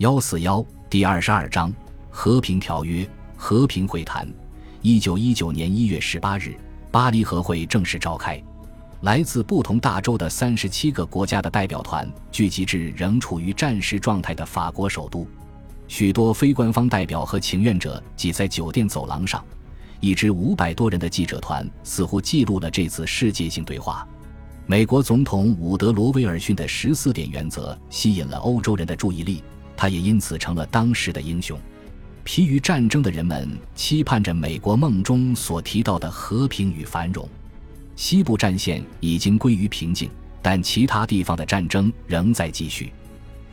幺四幺第二十二章和平条约和平会谈。一九一九年一月十八日，巴黎和会正式召开。来自不同大洲的三十七个国家的代表团聚集至仍处于战时状态的法国首都。许多非官方代表和请愿者挤在酒店走廊上。一支五百多人的记者团似乎记录了这次世界性对话。美国总统伍德罗·威尔逊的十四点原则吸引了欧洲人的注意力。他也因此成了当时的英雄。疲于战争的人们期盼着美国梦中所提到的和平与繁荣。西部战线已经归于平静，但其他地方的战争仍在继续。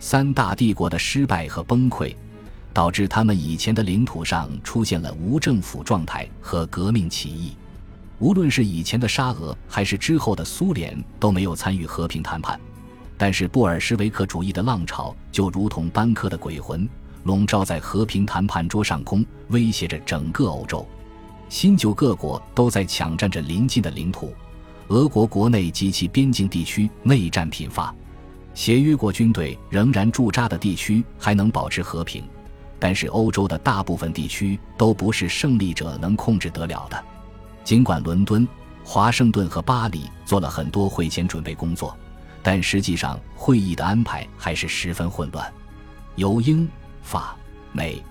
三大帝国的失败和崩溃，导致他们以前的领土上出现了无政府状态和革命起义。无论是以前的沙俄，还是之后的苏联，都没有参与和平谈判。但是布尔什维克主义的浪潮就如同班克的鬼魂，笼罩在和平谈判桌上空，威胁着整个欧洲。新旧各国都在抢占着邻近的领土，俄国国内及其边境地区内战频发。协约国军队仍然驻扎的地区还能保持和平，但是欧洲的大部分地区都不是胜利者能控制得了的。尽管伦敦、华盛顿和巴黎做了很多会前准备工作。但实际上，会议的安排还是十分混乱。由英、法、美、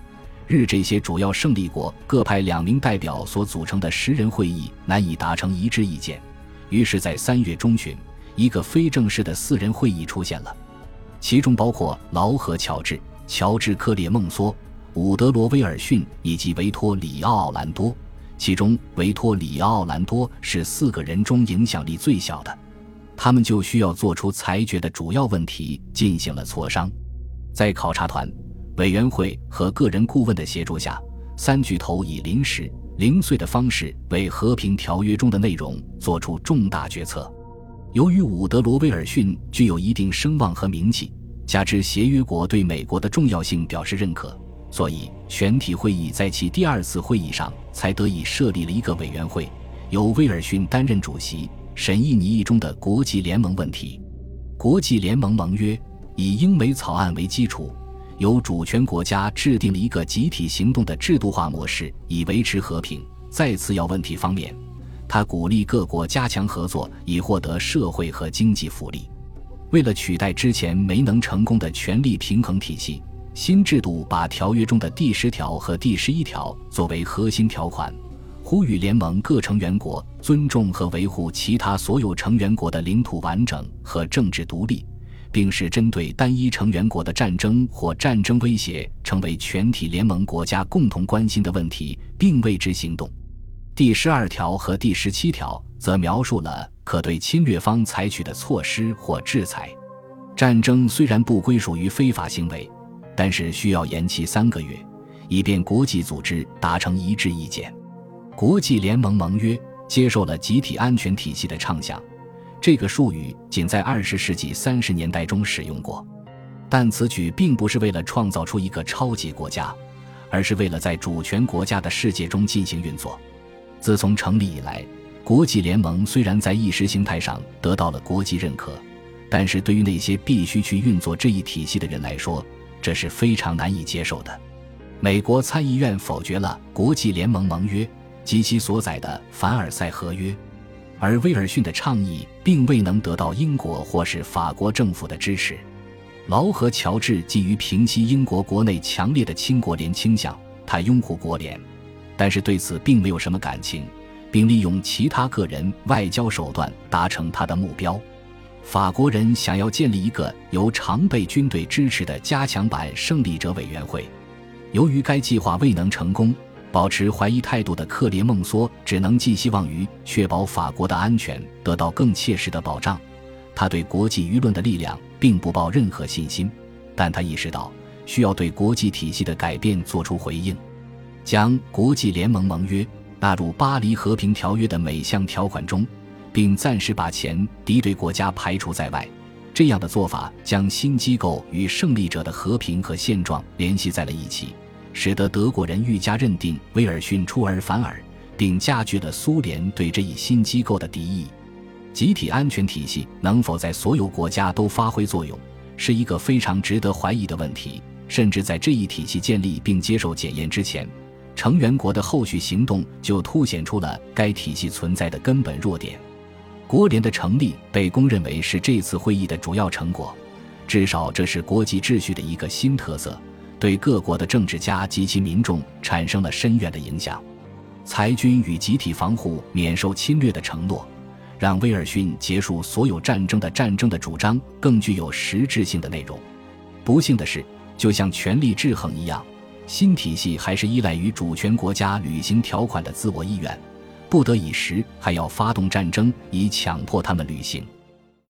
日这些主要胜利国各派两名代表所组成的十人会议难以达成一致意见。于是，在三月中旬，一个非正式的四人会议出现了，其中包括劳和乔治、乔治克列孟梭、伍德罗威尔逊以及维托里奥奥兰多。其中，维托里奥奥兰多是四个人中影响力最小的。他们就需要做出裁决的主要问题进行了磋商，在考察团、委员会和个人顾问的协助下，三巨头以临时、零碎的方式为和平条约中的内容做出重大决策。由于伍德罗·威尔逊具有一定声望和名气，加之协约国对美国的重要性表示认可，所以全体会议在其第二次会议上才得以设立了一个委员会，由威尔逊担任主席。审议拟议中的国际联盟问题，国际联盟盟约以英美草案为基础，由主权国家制定了一个集体行动的制度化模式，以维持和平。在次要问题方面，他鼓励各国加强合作，以获得社会和经济福利。为了取代之前没能成功的权力平衡体系，新制度把条约中的第十条和第十一条作为核心条款。呼吁联盟各成员国尊重和维护其他所有成员国的领土完整和政治独立，并使针对单一成员国的战争或战争威胁成为全体联盟国家共同关心的问题，并为之行动。第十二条和第十七条则描述了可对侵略方采取的措施或制裁。战争虽然不归属于非法行为，但是需要延期三个月，以便国际组织达成一致意见。国际联盟盟约接受了集体安全体系的畅想，这个术语仅在二十世纪三十年代中使用过，但此举并不是为了创造出一个超级国家，而是为了在主权国家的世界中进行运作。自从成立以来，国际联盟虽然在意识形态上得到了国际认可，但是对于那些必须去运作这一体系的人来说，这是非常难以接受的。美国参议院否决了国际联盟盟约。及其所载的凡尔赛合约，而威尔逊的倡议并未能得到英国或是法国政府的支持。劳和乔治基于平息英国国内强烈的亲国联倾向，他拥护国联，但是对此并没有什么感情，并利用其他个人外交手段达成他的目标。法国人想要建立一个由常备军队支持的加强版胜利者委员会，由于该计划未能成功。保持怀疑态度的克列孟梭只能寄希望于确保法国的安全得到更切实的保障。他对国际舆论的力量并不抱任何信心，但他意识到需要对国际体系的改变做出回应，将国际联盟盟约纳入巴黎和平条约的每项条款中，并暂时把前敌对国家排除在外。这样的做法将新机构与胜利者的和平和现状联系在了一起。使得德国人愈加认定威尔逊出尔反尔，并加剧了苏联对这一新机构的敌意。集体安全体系能否在所有国家都发挥作用，是一个非常值得怀疑的问题。甚至在这一体系建立并接受检验之前，成员国的后续行动就凸显出了该体系存在的根本弱点。国联的成立被公认为是这次会议的主要成果，至少这是国际秩序的一个新特色，对各国的政治家及其民众产生了深远的影响。裁军与集体防护、免受侵略的承诺，让威尔逊结束所有战争的战争的主张更具有实质性的内容。不幸的是，就像权力制衡一样，新体系还是依赖于主权国家履行条款的自我意愿。不得已时，还要发动战争以强迫他们履行。